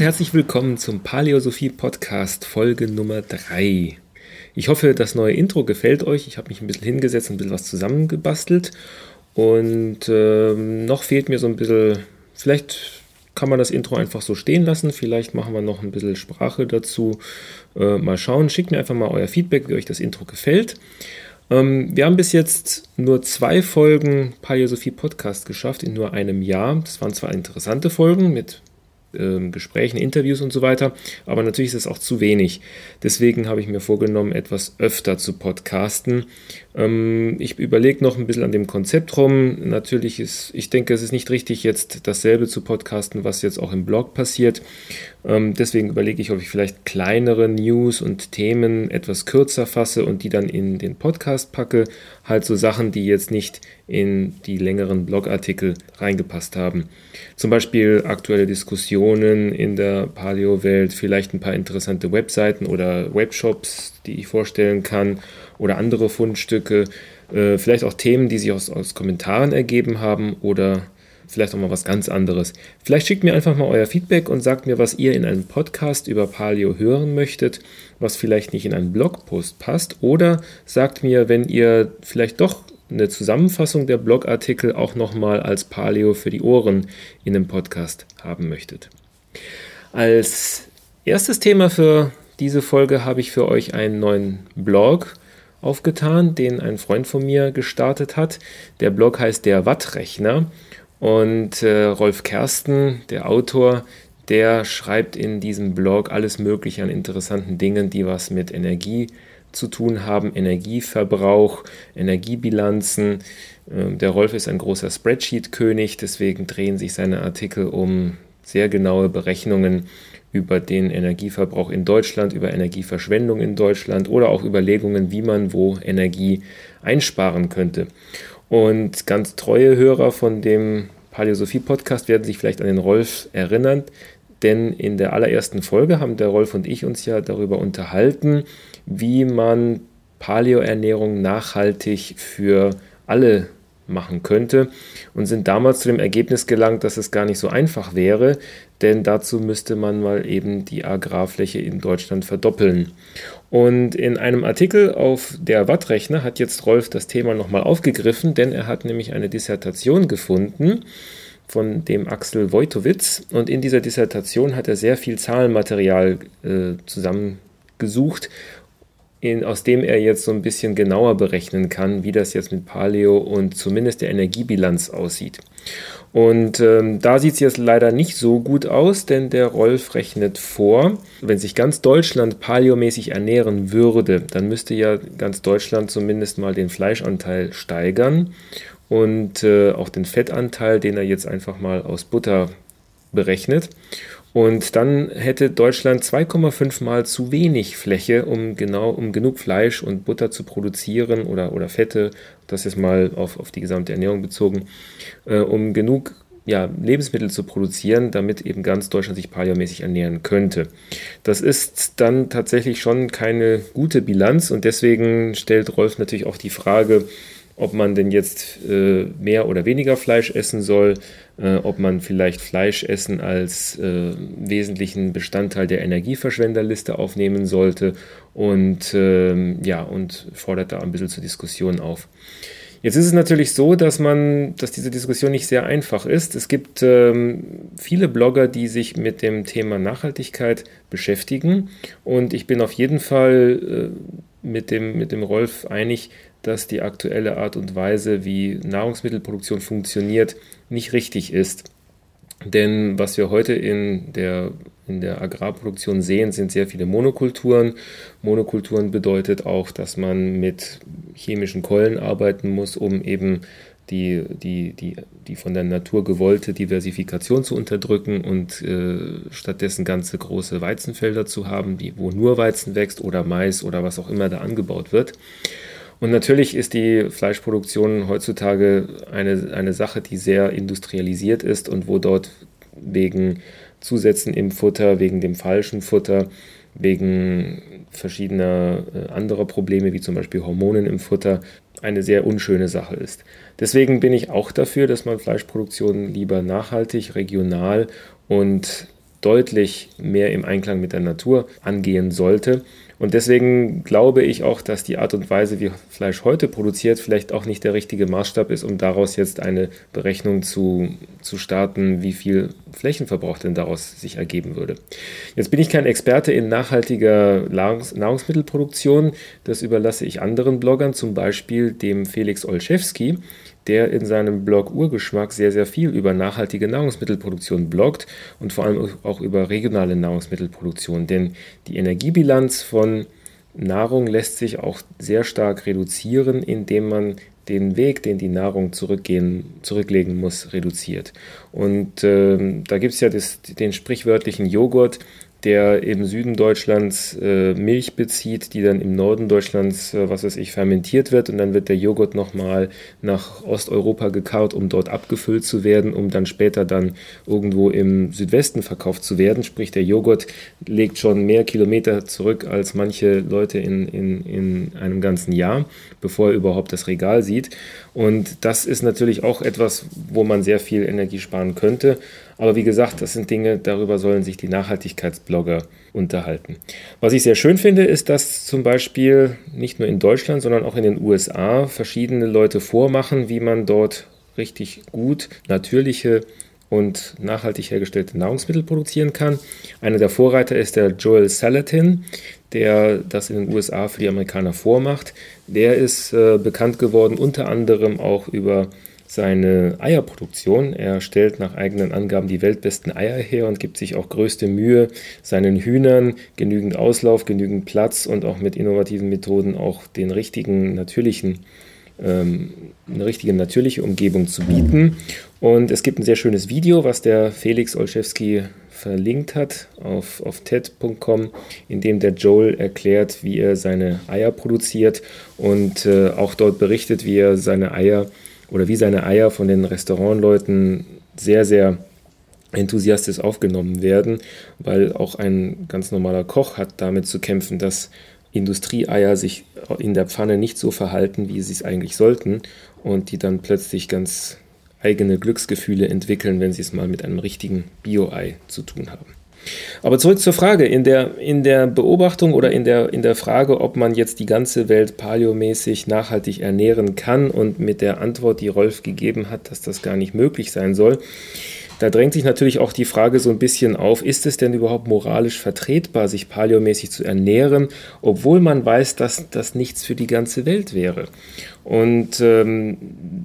Und herzlich willkommen zum Paleosophie Podcast Folge Nummer 3. Ich hoffe, das neue Intro gefällt euch. Ich habe mich ein bisschen hingesetzt und ein bisschen was zusammengebastelt. Und ähm, noch fehlt mir so ein bisschen, vielleicht kann man das Intro einfach so stehen lassen. Vielleicht machen wir noch ein bisschen Sprache dazu. Äh, mal schauen. Schickt mir einfach mal euer Feedback, wie euch das Intro gefällt. Ähm, wir haben bis jetzt nur zwei Folgen Paleosophie Podcast geschafft in nur einem Jahr. Das waren zwar interessante Folgen mit Gesprächen, Interviews und so weiter. Aber natürlich ist es auch zu wenig. Deswegen habe ich mir vorgenommen, etwas öfter zu podcasten. Ähm, ich überlege noch ein bisschen an dem Konzept rum. Natürlich ist, ich denke, es ist nicht richtig, jetzt dasselbe zu podcasten, was jetzt auch im Blog passiert. Ähm, deswegen überlege ich, ob ich vielleicht kleinere News und Themen etwas kürzer fasse und die dann in den Podcast packe. Halt so Sachen, die jetzt nicht in die längeren Blogartikel reingepasst haben. Zum Beispiel aktuelle Diskussionen in der Paleo-Welt, vielleicht ein paar interessante Webseiten oder Webshops, die ich vorstellen kann oder andere Fundstücke, äh, vielleicht auch Themen, die sich aus, aus Kommentaren ergeben haben oder vielleicht auch mal was ganz anderes. Vielleicht schickt mir einfach mal euer Feedback und sagt mir, was ihr in einem Podcast über Paleo hören möchtet, was vielleicht nicht in einen Blogpost passt. Oder sagt mir, wenn ihr vielleicht doch eine Zusammenfassung der Blogartikel auch nochmal als Paleo für die Ohren in einem Podcast haben möchtet. Als erstes Thema für diese Folge habe ich für euch einen neuen Blog aufgetan, den ein Freund von mir gestartet hat. Der Blog heißt der Wattrechner und äh, Rolf Kersten, der Autor, der schreibt in diesem Blog alles Mögliche an interessanten Dingen, die was mit Energie zu tun haben, Energieverbrauch, Energiebilanzen. Ähm, der Rolf ist ein großer Spreadsheet-König, deswegen drehen sich seine Artikel um sehr genaue Berechnungen über den Energieverbrauch in Deutschland, über Energieverschwendung in Deutschland oder auch Überlegungen, wie man wo Energie einsparen könnte. Und ganz treue Hörer von dem Paläosophie-Podcast werden sich vielleicht an den Rolf erinnern, denn in der allerersten Folge haben der Rolf und ich uns ja darüber unterhalten, wie man Paleoernährung nachhaltig für alle machen könnte und sind damals zu dem Ergebnis gelangt, dass es gar nicht so einfach wäre, denn dazu müsste man mal eben die Agrarfläche in Deutschland verdoppeln. Und in einem Artikel auf der Wattrechner hat jetzt Rolf das Thema nochmal aufgegriffen, denn er hat nämlich eine Dissertation gefunden von dem Axel Wojtowitz und in dieser Dissertation hat er sehr viel Zahlenmaterial äh, zusammengesucht in, aus dem er jetzt so ein bisschen genauer berechnen kann, wie das jetzt mit Paleo und zumindest der Energiebilanz aussieht. Und ähm, da sieht es jetzt leider nicht so gut aus, denn der Rolf rechnet vor, wenn sich ganz Deutschland paleomäßig ernähren würde, dann müsste ja ganz Deutschland zumindest mal den Fleischanteil steigern und äh, auch den Fettanteil, den er jetzt einfach mal aus Butter berechnet. Und dann hätte Deutschland 2,5 mal zu wenig Fläche, um genau um genug Fleisch und Butter zu produzieren oder, oder Fette, das ist mal auf, auf die gesamte Ernährung bezogen, äh, um genug ja, Lebensmittel zu produzieren, damit eben ganz Deutschland sich paleomäßig ernähren könnte. Das ist dann tatsächlich schon keine gute Bilanz und deswegen stellt Rolf natürlich auch die Frage, ob man denn jetzt äh, mehr oder weniger Fleisch essen soll, äh, ob man vielleicht Fleischessen als äh, wesentlichen Bestandteil der Energieverschwenderliste aufnehmen sollte und ähm, ja, und fordert da ein bisschen zur Diskussion auf. Jetzt ist es natürlich so, dass man, dass diese Diskussion nicht sehr einfach ist. Es gibt ähm, viele Blogger, die sich mit dem Thema Nachhaltigkeit beschäftigen und ich bin auf jeden Fall äh, mit, dem, mit dem Rolf einig, dass die aktuelle Art und Weise, wie Nahrungsmittelproduktion funktioniert, nicht richtig ist. Denn was wir heute in der, in der Agrarproduktion sehen, sind sehr viele Monokulturen. Monokulturen bedeutet auch, dass man mit chemischen Keulen arbeiten muss, um eben die, die, die, die von der Natur gewollte Diversifikation zu unterdrücken und äh, stattdessen ganze große Weizenfelder zu haben, die, wo nur Weizen wächst oder Mais oder was auch immer da angebaut wird. Und natürlich ist die Fleischproduktion heutzutage eine, eine Sache, die sehr industrialisiert ist und wo dort wegen Zusätzen im Futter, wegen dem falschen Futter, wegen verschiedener äh, anderer Probleme, wie zum Beispiel Hormonen im Futter, eine sehr unschöne Sache ist. Deswegen bin ich auch dafür, dass man Fleischproduktion lieber nachhaltig, regional und deutlich mehr im Einklang mit der Natur angehen sollte. Und deswegen glaube ich auch, dass die Art und Weise, wie Fleisch heute produziert, vielleicht auch nicht der richtige Maßstab ist, um daraus jetzt eine Berechnung zu, zu starten, wie viel Flächenverbrauch denn daraus sich ergeben würde. Jetzt bin ich kein Experte in nachhaltiger Nahrungs Nahrungsmittelproduktion. Das überlasse ich anderen Bloggern, zum Beispiel dem Felix Olszewski der in seinem Blog Urgeschmack sehr, sehr viel über nachhaltige Nahrungsmittelproduktion bloggt und vor allem auch über regionale Nahrungsmittelproduktion. Denn die Energiebilanz von Nahrung lässt sich auch sehr stark reduzieren, indem man den Weg, den die Nahrung zurückgehen, zurücklegen muss, reduziert. Und äh, da gibt es ja das, den sprichwörtlichen Joghurt, der im Süden Deutschlands äh, Milch bezieht, die dann im Norden Deutschlands, äh, was weiß ich, fermentiert wird und dann wird der Joghurt nochmal nach Osteuropa gekarrt, um dort abgefüllt zu werden, um dann später dann irgendwo im Südwesten verkauft zu werden. Sprich, der Joghurt legt schon mehr Kilometer zurück als manche Leute in, in, in einem ganzen Jahr, bevor er überhaupt das Regal sieht. Und das ist natürlich auch etwas, wo man sehr viel Energie sparen könnte. Aber wie gesagt, das sind Dinge, darüber sollen sich die Nachhaltigkeitsblogger unterhalten. Was ich sehr schön finde, ist, dass zum Beispiel nicht nur in Deutschland, sondern auch in den USA verschiedene Leute vormachen, wie man dort richtig gut natürliche und nachhaltig hergestellte Nahrungsmittel produzieren kann. Einer der Vorreiter ist der Joel Salatin, der das in den USA für die Amerikaner vormacht. Der ist äh, bekannt geworden unter anderem auch über seine Eierproduktion. Er stellt nach eigenen Angaben die weltbesten Eier her und gibt sich auch größte Mühe, seinen Hühnern genügend Auslauf, genügend Platz und auch mit innovativen Methoden auch den richtigen natürlichen eine richtige natürliche Umgebung zu bieten. Und es gibt ein sehr schönes Video, was der Felix Olszewski verlinkt hat auf, auf TED.com, in dem der Joel erklärt, wie er seine Eier produziert und äh, auch dort berichtet, wie er seine Eier oder wie seine Eier von den Restaurantleuten sehr, sehr enthusiastisch aufgenommen werden, weil auch ein ganz normaler Koch hat damit zu kämpfen, dass Industrieeier sich in der Pfanne nicht so verhalten, wie sie es eigentlich sollten und die dann plötzlich ganz eigene Glücksgefühle entwickeln, wenn sie es mal mit einem richtigen Bio-Ei zu tun haben. Aber zurück zur Frage. In der, in der Beobachtung oder in der, in der Frage, ob man jetzt die ganze Welt paleomäßig nachhaltig ernähren kann und mit der Antwort, die Rolf gegeben hat, dass das gar nicht möglich sein soll, da drängt sich natürlich auch die Frage so ein bisschen auf, ist es denn überhaupt moralisch vertretbar, sich paleomäßig zu ernähren, obwohl man weiß, dass das nichts für die ganze Welt wäre? Und ähm,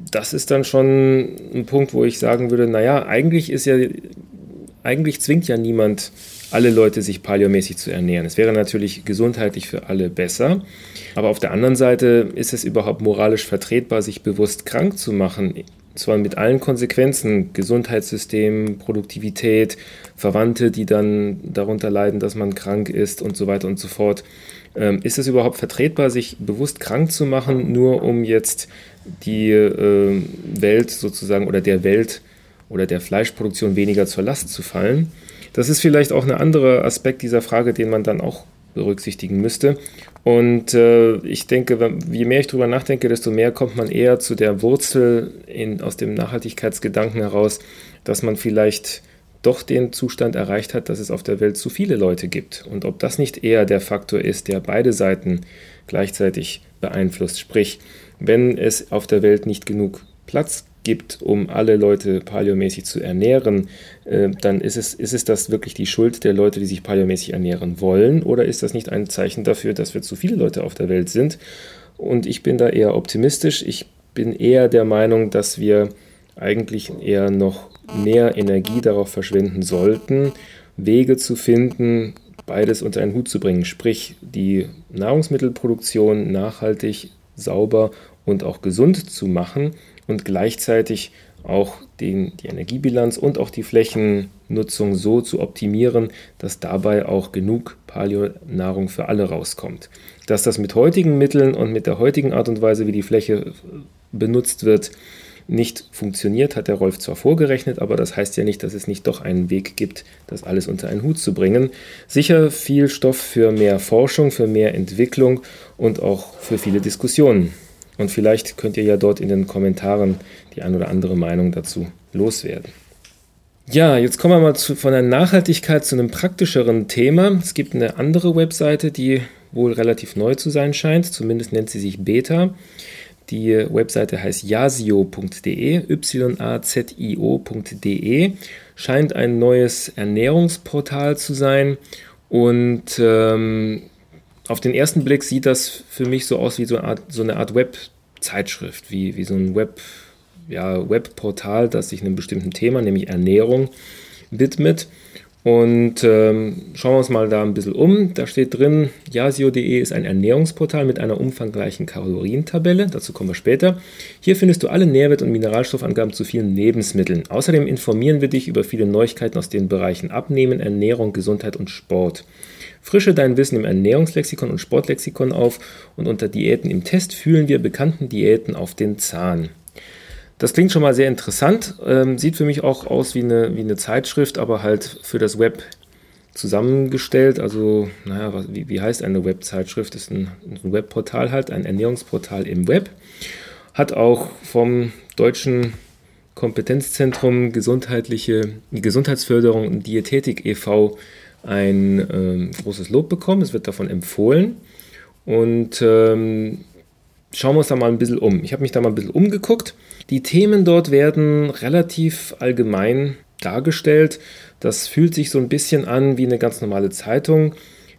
das ist dann schon ein Punkt, wo ich sagen würde, naja, eigentlich ist ja eigentlich zwingt ja niemand alle Leute, sich paleomäßig zu ernähren. Es wäre natürlich gesundheitlich für alle besser. Aber auf der anderen Seite ist es überhaupt moralisch vertretbar, sich bewusst krank zu machen. Zwar mit allen Konsequenzen, Gesundheitssystem, Produktivität, Verwandte, die dann darunter leiden, dass man krank ist und so weiter und so fort. Ähm, ist es überhaupt vertretbar, sich bewusst krank zu machen, nur um jetzt die äh, Welt sozusagen oder der Welt oder der Fleischproduktion weniger zur Last zu fallen. Das ist vielleicht auch ein anderer Aspekt dieser Frage, den man dann auch berücksichtigen müsste. Und äh, ich denke, je mehr ich darüber nachdenke, desto mehr kommt man eher zu der Wurzel in, aus dem Nachhaltigkeitsgedanken heraus, dass man vielleicht doch den Zustand erreicht hat, dass es auf der Welt zu viele Leute gibt. Und ob das nicht eher der Faktor ist, der beide Seiten gleichzeitig beeinflusst. Sprich, wenn es auf der Welt nicht genug Platz gibt, um alle Leute paleomäßig zu ernähren, äh, dann ist es, ist es das wirklich die Schuld der Leute, die sich paleomäßig ernähren wollen? Oder ist das nicht ein Zeichen dafür, dass wir zu viele Leute auf der Welt sind? Und ich bin da eher optimistisch. Ich bin eher der Meinung, dass wir eigentlich eher noch mehr Energie darauf verschwenden sollten, Wege zu finden, beides unter einen Hut zu bringen, sprich die Nahrungsmittelproduktion nachhaltig, sauber und auch gesund zu machen und gleichzeitig auch den, die Energiebilanz und auch die Flächennutzung so zu optimieren, dass dabei auch genug Paleo-Nahrung für alle rauskommt. Dass das mit heutigen Mitteln und mit der heutigen Art und Weise, wie die Fläche benutzt wird, nicht funktioniert, hat der Rolf zwar vorgerechnet, aber das heißt ja nicht, dass es nicht doch einen Weg gibt, das alles unter einen Hut zu bringen. Sicher viel Stoff für mehr Forschung, für mehr Entwicklung und auch für viele Diskussionen. Und vielleicht könnt ihr ja dort in den Kommentaren die ein oder andere Meinung dazu loswerden. Ja, jetzt kommen wir mal zu, von der Nachhaltigkeit zu einem praktischeren Thema. Es gibt eine andere Webseite, die wohl relativ neu zu sein scheint, zumindest nennt sie sich Beta. Die Webseite heißt yazio.de, y-a-z-i-o.de, scheint ein neues Ernährungsportal zu sein und ähm, auf den ersten Blick sieht das für mich so aus wie so eine Art, so Art Webzeitschrift, wie, wie so ein Web, ja, Webportal, das sich einem bestimmten Thema, nämlich Ernährung, widmet. Und ähm, schauen wir uns mal da ein bisschen um. Da steht drin, yasio.de ist ein Ernährungsportal mit einer umfangreichen Kalorientabelle. Dazu kommen wir später. Hier findest du alle Nährwert- und Mineralstoffangaben zu vielen Lebensmitteln. Außerdem informieren wir dich über viele Neuigkeiten aus den Bereichen Abnehmen, Ernährung, Gesundheit und Sport. Frische dein Wissen im Ernährungslexikon und Sportlexikon auf und unter Diäten im Test fühlen wir bekannten Diäten auf den Zahn. Das klingt schon mal sehr interessant. Ähm, sieht für mich auch aus wie eine, wie eine Zeitschrift, aber halt für das Web zusammengestellt. Also, naja, was, wie, wie heißt eine Webzeitschrift? Ist ein, ein Webportal halt, ein Ernährungsportal im Web. Hat auch vom Deutschen Kompetenzzentrum Gesundheitliche Gesundheitsförderung und Diätetik e.V. ein ähm, großes Lob bekommen. Es wird davon empfohlen. Und ähm, schauen wir uns da mal ein bisschen um. Ich habe mich da mal ein bisschen umgeguckt. Die Themen dort werden relativ allgemein dargestellt. Das fühlt sich so ein bisschen an wie eine ganz normale Zeitung,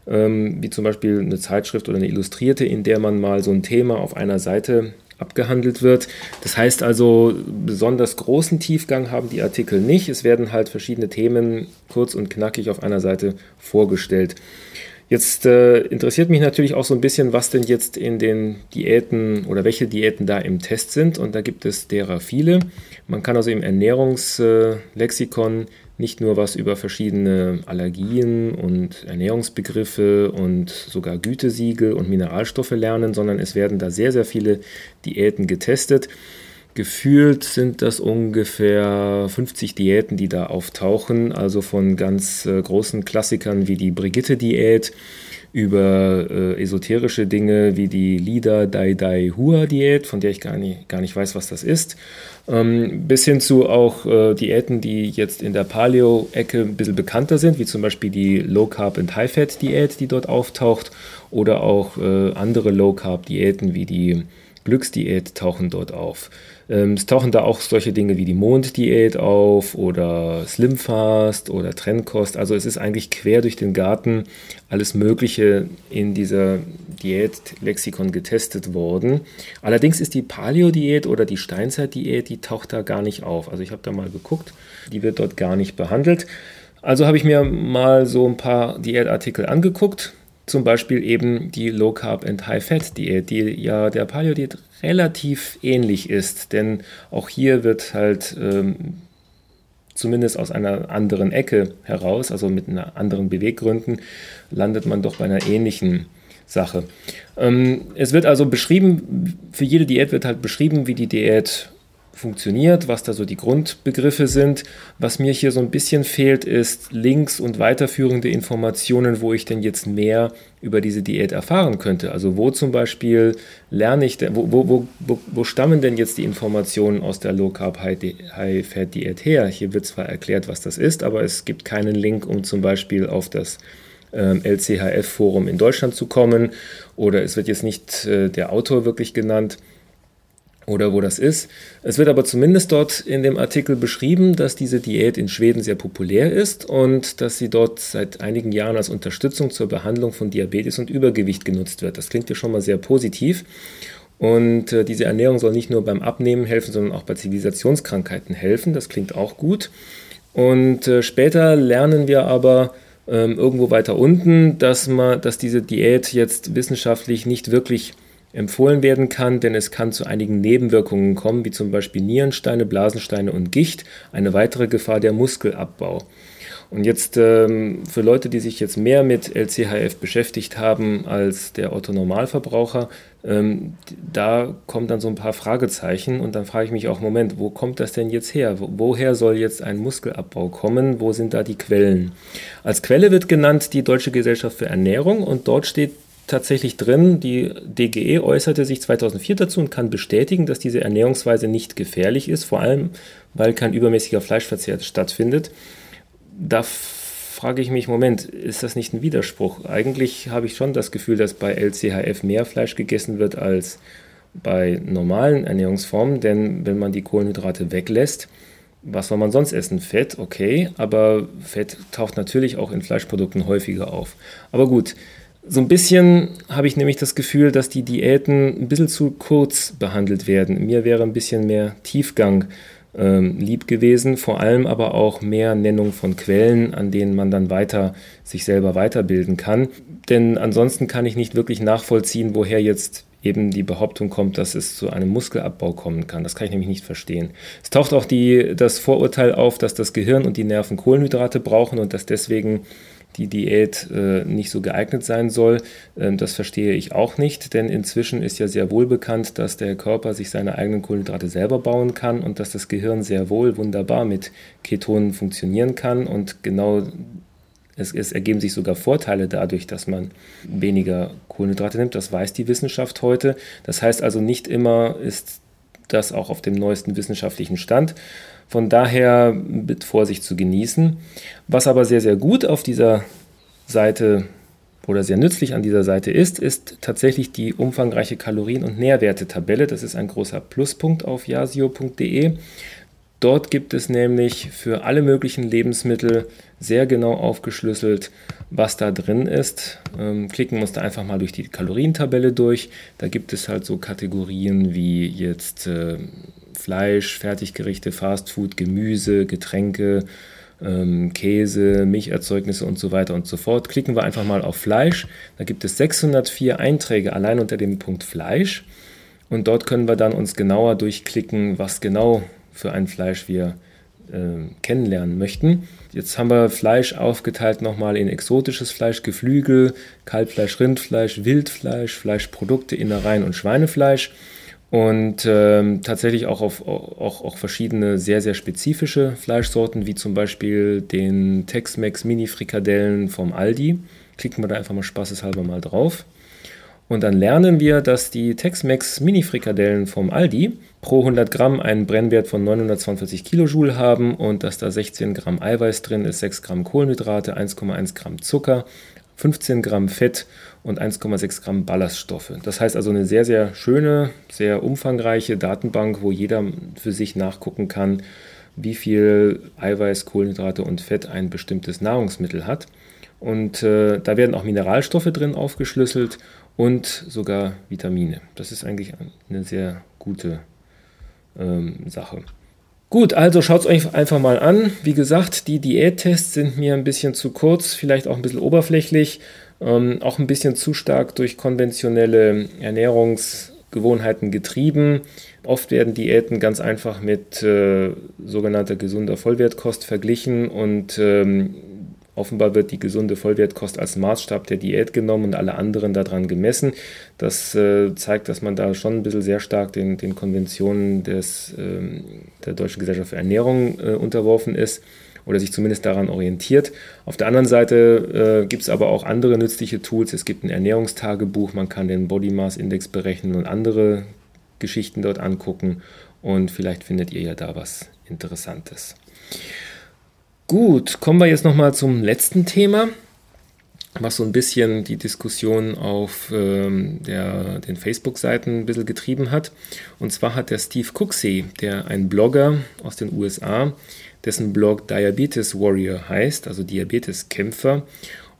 ähm, wie zum Beispiel eine Zeitschrift oder eine Illustrierte, in der man mal so ein Thema auf einer Seite abgehandelt wird. Das heißt also, besonders großen Tiefgang haben die Artikel nicht. Es werden halt verschiedene Themen kurz und knackig auf einer Seite vorgestellt. Jetzt äh, interessiert mich natürlich auch so ein bisschen, was denn jetzt in den Diäten oder welche Diäten da im Test sind. Und da gibt es derer viele. Man kann also im Ernährungslexikon äh, nicht nur was über verschiedene Allergien und Ernährungsbegriffe und sogar Gütesiegel und Mineralstoffe lernen, sondern es werden da sehr, sehr viele Diäten getestet. Gefühlt sind das ungefähr 50 Diäten, die da auftauchen, also von ganz äh, großen Klassikern wie die Brigitte-Diät über äh, esoterische Dinge wie die Lida Dai Dai Hua Diät, von der ich gar nicht, gar nicht weiß, was das ist, ähm, bis hin zu auch äh, Diäten, die jetzt in der Paleo-Ecke ein bisschen bekannter sind, wie zum Beispiel die Low Carb and High Fat Diät, die dort auftaucht, oder auch äh, andere Low Carb Diäten wie die Glücksdiät tauchen dort auf. Ähm, es tauchen da auch solche Dinge wie die Monddiät auf oder Slimfast oder Trennkost. Also es ist eigentlich quer durch den Garten alles Mögliche in dieser Diät-Lexikon getestet worden. Allerdings ist die Paleo-Diät oder die Steinzeit-Diät, die taucht da gar nicht auf. Also ich habe da mal geguckt, die wird dort gar nicht behandelt. Also habe ich mir mal so ein paar Diätartikel angeguckt zum Beispiel eben die Low Carb and High Fat Diät, die ja der Paleo Diät relativ ähnlich ist, denn auch hier wird halt ähm, zumindest aus einer anderen Ecke heraus, also mit einer anderen Beweggründen, landet man doch bei einer ähnlichen Sache. Ähm, es wird also beschrieben, für jede Diät wird halt beschrieben, wie die Diät funktioniert, was da so die Grundbegriffe sind. Was mir hier so ein bisschen fehlt, ist Links und weiterführende Informationen, wo ich denn jetzt mehr über diese Diät erfahren könnte. Also wo zum Beispiel lerne ich, denn, wo, wo, wo, wo stammen denn jetzt die Informationen aus der Low Carb High Fat Diät her? Hier wird zwar erklärt, was das ist, aber es gibt keinen Link, um zum Beispiel auf das ähm, LCHF-Forum in Deutschland zu kommen oder es wird jetzt nicht äh, der Autor wirklich genannt oder wo das ist. Es wird aber zumindest dort in dem Artikel beschrieben, dass diese Diät in Schweden sehr populär ist und dass sie dort seit einigen Jahren als Unterstützung zur Behandlung von Diabetes und Übergewicht genutzt wird. Das klingt ja schon mal sehr positiv. Und äh, diese Ernährung soll nicht nur beim Abnehmen helfen, sondern auch bei Zivilisationskrankheiten helfen. Das klingt auch gut. Und äh, später lernen wir aber ähm, irgendwo weiter unten, dass, man, dass diese Diät jetzt wissenschaftlich nicht wirklich empfohlen werden kann, denn es kann zu einigen Nebenwirkungen kommen, wie zum Beispiel Nierensteine, Blasensteine und Gicht. Eine weitere Gefahr der Muskelabbau. Und jetzt ähm, für Leute, die sich jetzt mehr mit LCHF beschäftigt haben als der Otto Normalverbraucher, ähm, da kommen dann so ein paar Fragezeichen und dann frage ich mich auch, Moment, wo kommt das denn jetzt her? Woher soll jetzt ein Muskelabbau kommen? Wo sind da die Quellen? Als Quelle wird genannt die Deutsche Gesellschaft für Ernährung und dort steht tatsächlich drin. Die DGE äußerte sich 2004 dazu und kann bestätigen, dass diese Ernährungsweise nicht gefährlich ist, vor allem weil kein übermäßiger Fleischverzehr stattfindet. Da frage ich mich, Moment, ist das nicht ein Widerspruch? Eigentlich habe ich schon das Gefühl, dass bei LCHF mehr Fleisch gegessen wird als bei normalen Ernährungsformen, denn wenn man die Kohlenhydrate weglässt, was soll man sonst essen? Fett, okay, aber Fett taucht natürlich auch in Fleischprodukten häufiger auf. Aber gut, so ein bisschen habe ich nämlich das Gefühl, dass die Diäten ein bisschen zu kurz behandelt werden. Mir wäre ein bisschen mehr Tiefgang ähm, lieb gewesen, vor allem aber auch mehr Nennung von Quellen, an denen man dann weiter sich selber weiterbilden kann. Denn ansonsten kann ich nicht wirklich nachvollziehen, woher jetzt eben die Behauptung kommt, dass es zu einem Muskelabbau kommen kann. Das kann ich nämlich nicht verstehen. Es taucht auch die, das Vorurteil auf, dass das Gehirn und die Nerven Kohlenhydrate brauchen und dass deswegen die Diät äh, nicht so geeignet sein soll. Ähm, das verstehe ich auch nicht, denn inzwischen ist ja sehr wohl bekannt, dass der Körper sich seine eigenen Kohlenhydrate selber bauen kann und dass das Gehirn sehr wohl wunderbar mit Ketonen funktionieren kann. Und genau es, es, ergeben sich sogar Vorteile dadurch, dass man weniger Kohlenhydrate nimmt. Das weiß die Wissenschaft heute. Das heißt also, nicht immer ist das auch auf dem neuesten wissenschaftlichen Stand. Von daher mit Vorsicht zu genießen. Was aber sehr, sehr gut auf dieser Seite oder sehr nützlich an dieser Seite ist, ist tatsächlich die umfangreiche Kalorien- und Nährwertetabelle. Das ist ein großer Pluspunkt auf yasio.de. Dort gibt es nämlich für alle möglichen Lebensmittel sehr genau aufgeschlüsselt, was da drin ist. Ähm, klicken wir uns da einfach mal durch die Kalorientabelle durch. Da gibt es halt so Kategorien wie jetzt äh, Fleisch, Fertiggerichte, Fastfood, Gemüse, Getränke, ähm, Käse, Milcherzeugnisse und so weiter und so fort. Klicken wir einfach mal auf Fleisch. Da gibt es 604 Einträge allein unter dem Punkt Fleisch. Und dort können wir dann uns genauer durchklicken, was genau für ein Fleisch wir äh, kennenlernen möchten. Jetzt haben wir Fleisch aufgeteilt nochmal in exotisches Fleisch, Geflügel, Kalbfleisch, Rindfleisch, Wildfleisch, Fleischprodukte, Innereien und Schweinefleisch. Und ähm, tatsächlich auch auf auch, auch verschiedene sehr, sehr spezifische Fleischsorten, wie zum Beispiel den Tex-Mex Mini-Frikadellen vom Aldi. Klicken wir da einfach mal spaßeshalber mal drauf. Und dann lernen wir, dass die Tex-Mex Mini-Frikadellen vom Aldi pro 100 Gramm einen Brennwert von 942 Kilojoule haben und dass da 16 Gramm Eiweiß drin ist, 6 Gramm Kohlenhydrate, 1,1 Gramm Zucker, 15 Gramm Fett und 1,6 Gramm Ballaststoffe. Das heißt also eine sehr, sehr schöne, sehr umfangreiche Datenbank, wo jeder für sich nachgucken kann, wie viel Eiweiß, Kohlenhydrate und Fett ein bestimmtes Nahrungsmittel hat. Und äh, da werden auch Mineralstoffe drin aufgeschlüsselt und sogar Vitamine. Das ist eigentlich eine sehr gute ähm, Sache. Gut, also schaut es euch einfach mal an. Wie gesagt, die Diättests sind mir ein bisschen zu kurz, vielleicht auch ein bisschen oberflächlich, ähm, auch ein bisschen zu stark durch konventionelle Ernährungsgewohnheiten getrieben. Oft werden Diäten ganz einfach mit äh, sogenannter gesunder Vollwertkost verglichen und ähm, Offenbar wird die gesunde Vollwertkost als Maßstab der Diät genommen und alle anderen daran gemessen. Das äh, zeigt, dass man da schon ein bisschen sehr stark den, den Konventionen des, äh, der Deutschen Gesellschaft für Ernährung äh, unterworfen ist oder sich zumindest daran orientiert. Auf der anderen Seite äh, gibt es aber auch andere nützliche Tools. Es gibt ein Ernährungstagebuch, man kann den Body Mass Index berechnen und andere Geschichten dort angucken und vielleicht findet ihr ja da was Interessantes. Gut, kommen wir jetzt nochmal zum letzten Thema, was so ein bisschen die Diskussion auf ähm, der, den Facebook-Seiten ein bisschen getrieben hat. Und zwar hat der Steve Cooksey, der ein Blogger aus den USA, dessen Blog Diabetes Warrior heißt, also Diabeteskämpfer,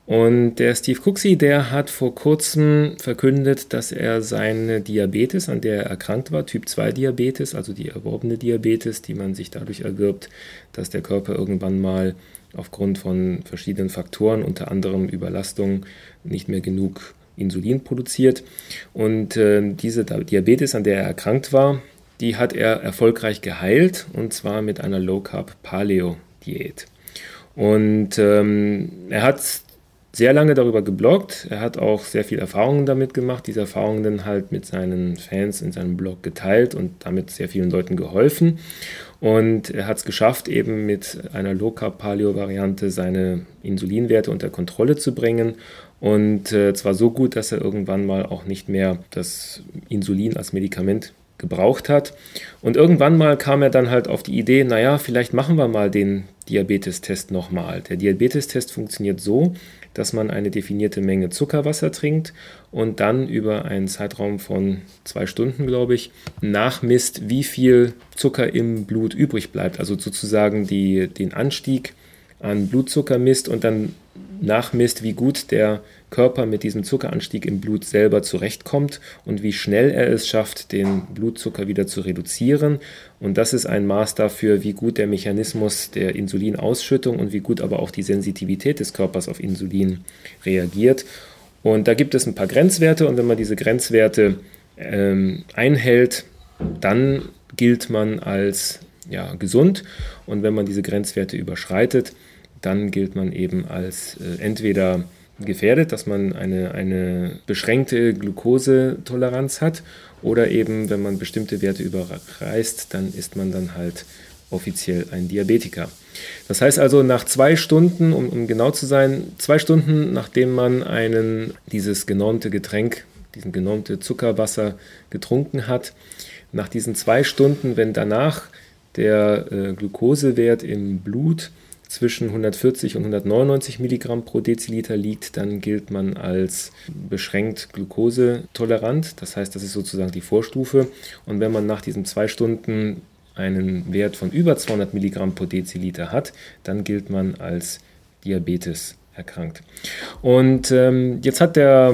und der Steve Cooksey, der hat vor kurzem verkündet, dass er seine Diabetes, an der er erkrankt war, Typ 2 Diabetes, also die erworbene Diabetes, die man sich dadurch erwirbt, dass der Körper irgendwann mal aufgrund von verschiedenen Faktoren, unter anderem Überlastung, nicht mehr genug Insulin produziert. Und äh, diese Diabetes, an der er erkrankt war, die hat er erfolgreich geheilt und zwar mit einer Low Carb Paleo Diät. Und ähm, er hat sehr lange darüber gebloggt. Er hat auch sehr viel Erfahrungen damit gemacht, diese Erfahrungen dann halt mit seinen Fans in seinem Blog geteilt und damit sehr vielen Leuten geholfen. Und er hat es geschafft, eben mit einer Low-Carb-Paleo-Variante seine Insulinwerte unter Kontrolle zu bringen. Und äh, zwar so gut, dass er irgendwann mal auch nicht mehr das Insulin als Medikament gebraucht hat. Und irgendwann mal kam er dann halt auf die Idee, naja, vielleicht machen wir mal den Diabetestest nochmal. Der Diabetestest funktioniert so, dass man eine definierte Menge Zuckerwasser trinkt und dann über einen Zeitraum von zwei Stunden, glaube ich, nachmisst, wie viel Zucker im Blut übrig bleibt. Also sozusagen die, den Anstieg an Blutzucker misst und dann nachmisst, wie gut der Körper mit diesem Zuckeranstieg im Blut selber zurechtkommt und wie schnell er es schafft, den Blutzucker wieder zu reduzieren. Und das ist ein Maß dafür, wie gut der Mechanismus der Insulinausschüttung und wie gut aber auch die Sensitivität des Körpers auf Insulin reagiert. Und da gibt es ein paar Grenzwerte und wenn man diese Grenzwerte ähm, einhält, dann gilt man als ja, gesund. Und wenn man diese Grenzwerte überschreitet, dann gilt man eben als äh, entweder gefährdet, dass man eine, eine beschränkte Glukosetoleranz hat oder eben, wenn man bestimmte Werte überreißt, dann ist man dann halt offiziell ein Diabetiker. Das heißt also, nach zwei Stunden, um, um genau zu sein, zwei Stunden nachdem man einen, dieses genormte Getränk, diesen genormte Zuckerwasser getrunken hat, nach diesen zwei Stunden, wenn danach der äh, Glukosewert im Blut zwischen 140 und 199 Milligramm pro Deziliter liegt, dann gilt man als beschränkt glukosetolerant. Das heißt, das ist sozusagen die Vorstufe. Und wenn man nach diesen zwei Stunden einen Wert von über 200 Milligramm pro Deziliter hat, dann gilt man als Diabetes erkrankt. Und ähm, jetzt hat der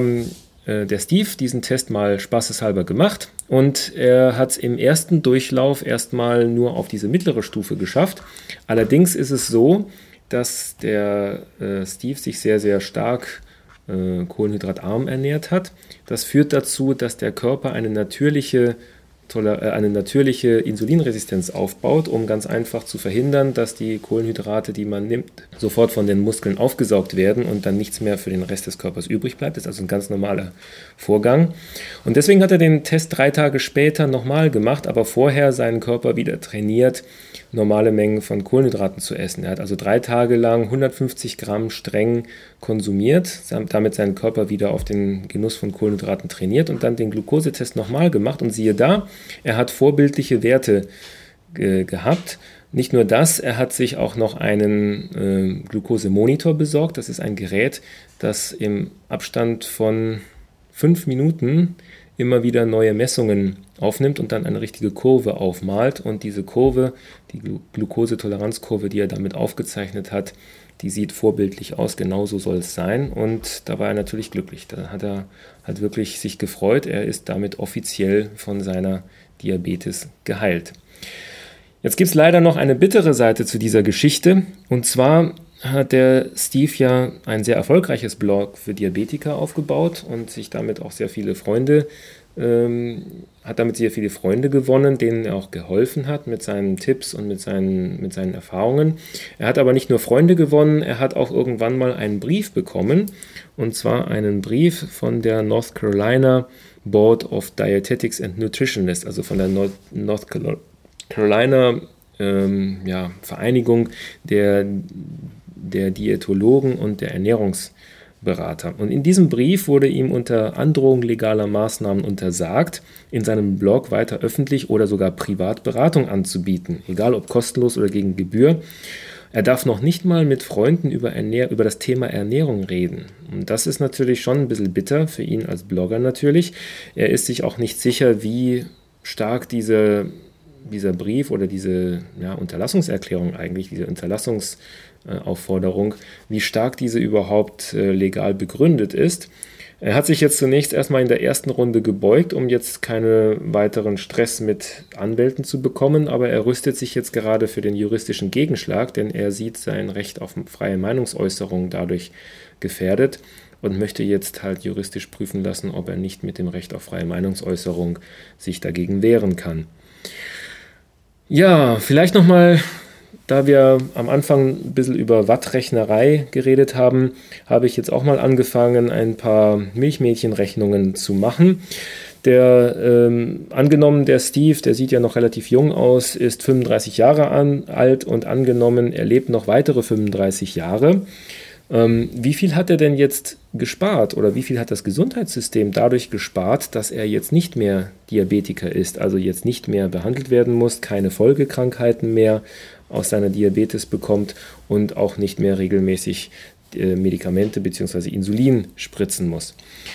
äh, der Steve diesen Test mal spaßeshalber gemacht und er hat es im ersten Durchlauf erstmal nur auf diese mittlere Stufe geschafft. Allerdings ist es so, dass der äh, Steve sich sehr, sehr stark äh, kohlenhydratarm ernährt hat. Das führt dazu, dass der Körper eine natürliche eine natürliche Insulinresistenz aufbaut, um ganz einfach zu verhindern, dass die Kohlenhydrate, die man nimmt, sofort von den Muskeln aufgesaugt werden und dann nichts mehr für den Rest des Körpers übrig bleibt. Das ist also ein ganz normaler Vorgang. Und deswegen hat er den Test drei Tage später nochmal gemacht, aber vorher seinen Körper wieder trainiert, normale Mengen von Kohlenhydraten zu essen. Er hat also drei Tage lang 150 Gramm streng konsumiert, damit seinen Körper wieder auf den Genuss von Kohlenhydraten trainiert und dann den Glukosetest nochmal gemacht. Und siehe da, er hat vorbildliche Werte äh, gehabt. Nicht nur das, er hat sich auch noch einen äh, Glukosemonitor besorgt. Das ist ein Gerät, das im Abstand von fünf Minuten immer wieder neue Messungen aufnimmt und dann eine richtige Kurve aufmalt. Und diese Kurve, die Glukosetoleranzkurve, die er damit aufgezeichnet hat, die sieht vorbildlich aus, genauso soll es sein. Und da war er natürlich glücklich. Da hat er halt wirklich sich gefreut. Er ist damit offiziell von seiner Diabetes geheilt. Jetzt gibt es leider noch eine bittere Seite zu dieser Geschichte. Und zwar hat der Steve ja ein sehr erfolgreiches Blog für Diabetiker aufgebaut und sich damit auch sehr viele Freunde, ähm, hat damit sehr viele Freunde gewonnen, denen er auch geholfen hat mit seinen Tipps und mit seinen, mit seinen Erfahrungen. Er hat aber nicht nur Freunde gewonnen, er hat auch irgendwann mal einen Brief bekommen und zwar einen Brief von der North Carolina Board of Dietetics and Nutritionists, also von der North Carolina ähm, ja, Vereinigung der der Diätologen und der Ernährungsberater. Und in diesem Brief wurde ihm unter Androhung legaler Maßnahmen untersagt, in seinem Blog weiter öffentlich oder sogar privat Beratung anzubieten, egal ob kostenlos oder gegen Gebühr. Er darf noch nicht mal mit Freunden über, Ernähr über das Thema Ernährung reden. Und das ist natürlich schon ein bisschen bitter für ihn als Blogger natürlich. Er ist sich auch nicht sicher, wie stark diese, dieser Brief oder diese ja, Unterlassungserklärung eigentlich, diese Unterlassungs Aufforderung, wie stark diese überhaupt äh, legal begründet ist. Er hat sich jetzt zunächst erstmal in der ersten Runde gebeugt, um jetzt keinen weiteren Stress mit Anwälten zu bekommen, aber er rüstet sich jetzt gerade für den juristischen Gegenschlag, denn er sieht sein Recht auf freie Meinungsäußerung dadurch gefährdet und möchte jetzt halt juristisch prüfen lassen, ob er nicht mit dem Recht auf freie Meinungsäußerung sich dagegen wehren kann. Ja, vielleicht nochmal da wir am Anfang ein bisschen über Wattrechnerei geredet haben, habe ich jetzt auch mal angefangen, ein paar Milchmädchenrechnungen zu machen. Der ähm, angenommen, der Steve, der sieht ja noch relativ jung aus, ist 35 Jahre an, alt und angenommen, er lebt noch weitere 35 Jahre. Ähm, wie viel hat er denn jetzt gespart oder wie viel hat das Gesundheitssystem dadurch gespart, dass er jetzt nicht mehr Diabetiker ist, also jetzt nicht mehr behandelt werden muss, keine Folgekrankheiten mehr aus seiner Diabetes bekommt und auch nicht mehr regelmäßig äh, Medikamente bzw. Insulin spritzen muss.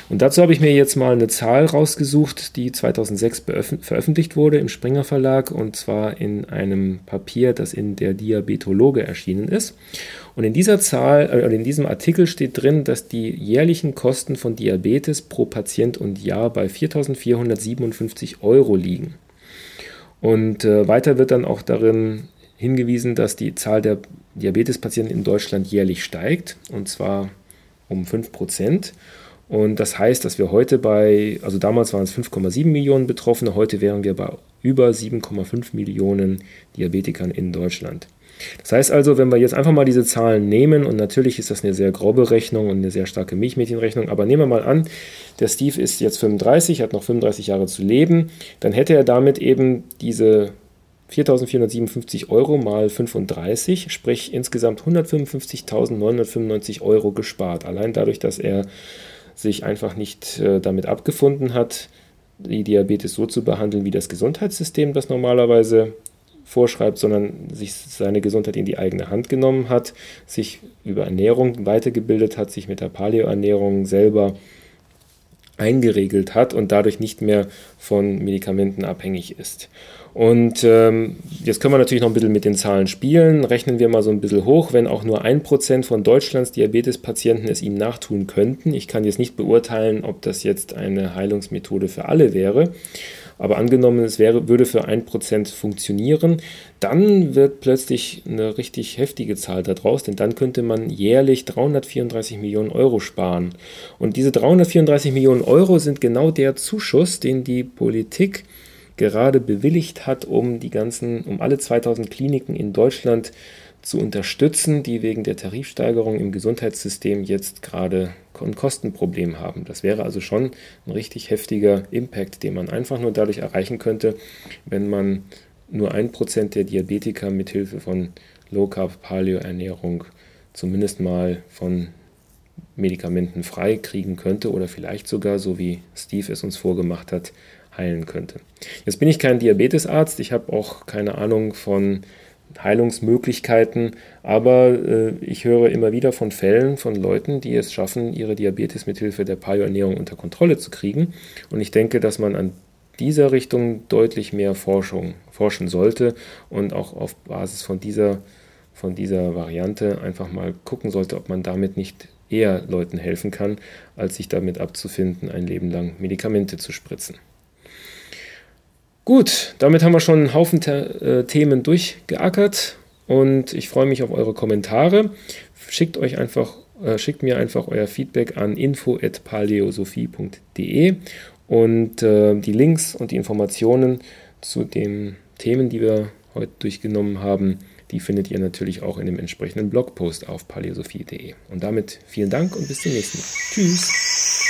Und dazu habe ich mir jetzt mal eine Zahl rausgesucht, die 2006 veröffentlicht wurde im Springer Verlag und zwar in einem Papier, das in der Diabetologe erschienen ist. Und in dieser Zahl, äh, in diesem Artikel steht drin, dass die jährlichen Kosten von Diabetes pro Patient und Jahr bei 4.457 Euro liegen. Und äh, weiter wird dann auch darin hingewiesen, dass die Zahl der Diabetespatienten in Deutschland jährlich steigt, und zwar um 5 Prozent. Und das heißt, dass wir heute bei, also damals waren es 5,7 Millionen Betroffene, heute wären wir bei über 7,5 Millionen Diabetikern in Deutschland. Das heißt also, wenn wir jetzt einfach mal diese Zahlen nehmen, und natürlich ist das eine sehr grobe Rechnung und eine sehr starke Milchmädchenrechnung, aber nehmen wir mal an, der Steve ist jetzt 35, hat noch 35 Jahre zu leben, dann hätte er damit eben diese 4.457 Euro mal 35, sprich insgesamt 155.995 Euro gespart. Allein dadurch, dass er sich einfach nicht äh, damit abgefunden hat, die Diabetes so zu behandeln, wie das Gesundheitssystem das normalerweise vorschreibt, sondern sich seine Gesundheit in die eigene Hand genommen hat, sich über Ernährung weitergebildet hat, sich mit der Paleoernährung selber eingeregelt hat und dadurch nicht mehr von Medikamenten abhängig ist. Und ähm, jetzt können wir natürlich noch ein bisschen mit den Zahlen spielen. Rechnen wir mal so ein bisschen hoch, wenn auch nur ein Prozent von Deutschlands Diabetespatienten es ihm nachtun könnten. Ich kann jetzt nicht beurteilen, ob das jetzt eine Heilungsmethode für alle wäre. Aber angenommen, es wäre, würde für ein Prozent funktionieren, dann wird plötzlich eine richtig heftige Zahl daraus, denn dann könnte man jährlich 334 Millionen Euro sparen. Und diese 334 Millionen Euro sind genau der Zuschuss, den die Politik gerade bewilligt hat, um die ganzen, um alle 2000 Kliniken in Deutschland zu unterstützen, die wegen der Tarifsteigerung im Gesundheitssystem jetzt gerade ein Kostenproblem haben. Das wäre also schon ein richtig heftiger Impact, den man einfach nur dadurch erreichen könnte, wenn man nur ein Prozent der Diabetiker mithilfe von Low Carb Paleo Ernährung zumindest mal von Medikamenten frei kriegen könnte oder vielleicht sogar, so wie Steve es uns vorgemacht hat, heilen könnte. Jetzt bin ich kein Diabetesarzt, ich habe auch keine Ahnung von Heilungsmöglichkeiten, aber äh, ich höre immer wieder von Fällen von Leuten, die es schaffen, ihre Diabetes mithilfe der Paleo-Ernährung unter Kontrolle zu kriegen. Und ich denke, dass man an dieser Richtung deutlich mehr Forschung forschen sollte und auch auf Basis von dieser, von dieser Variante einfach mal gucken sollte, ob man damit nicht eher Leuten helfen kann, als sich damit abzufinden, ein Leben lang Medikamente zu spritzen. Gut, damit haben wir schon einen Haufen äh, Themen durchgeackert und ich freue mich auf eure Kommentare. Schickt euch einfach, äh, schickt mir einfach euer Feedback an info@paleosophie.de und äh, die Links und die Informationen zu den Themen, die wir heute durchgenommen haben, die findet ihr natürlich auch in dem entsprechenden Blogpost auf paleosophie.de. Und damit vielen Dank und bis zum nächsten Mal. Tschüss.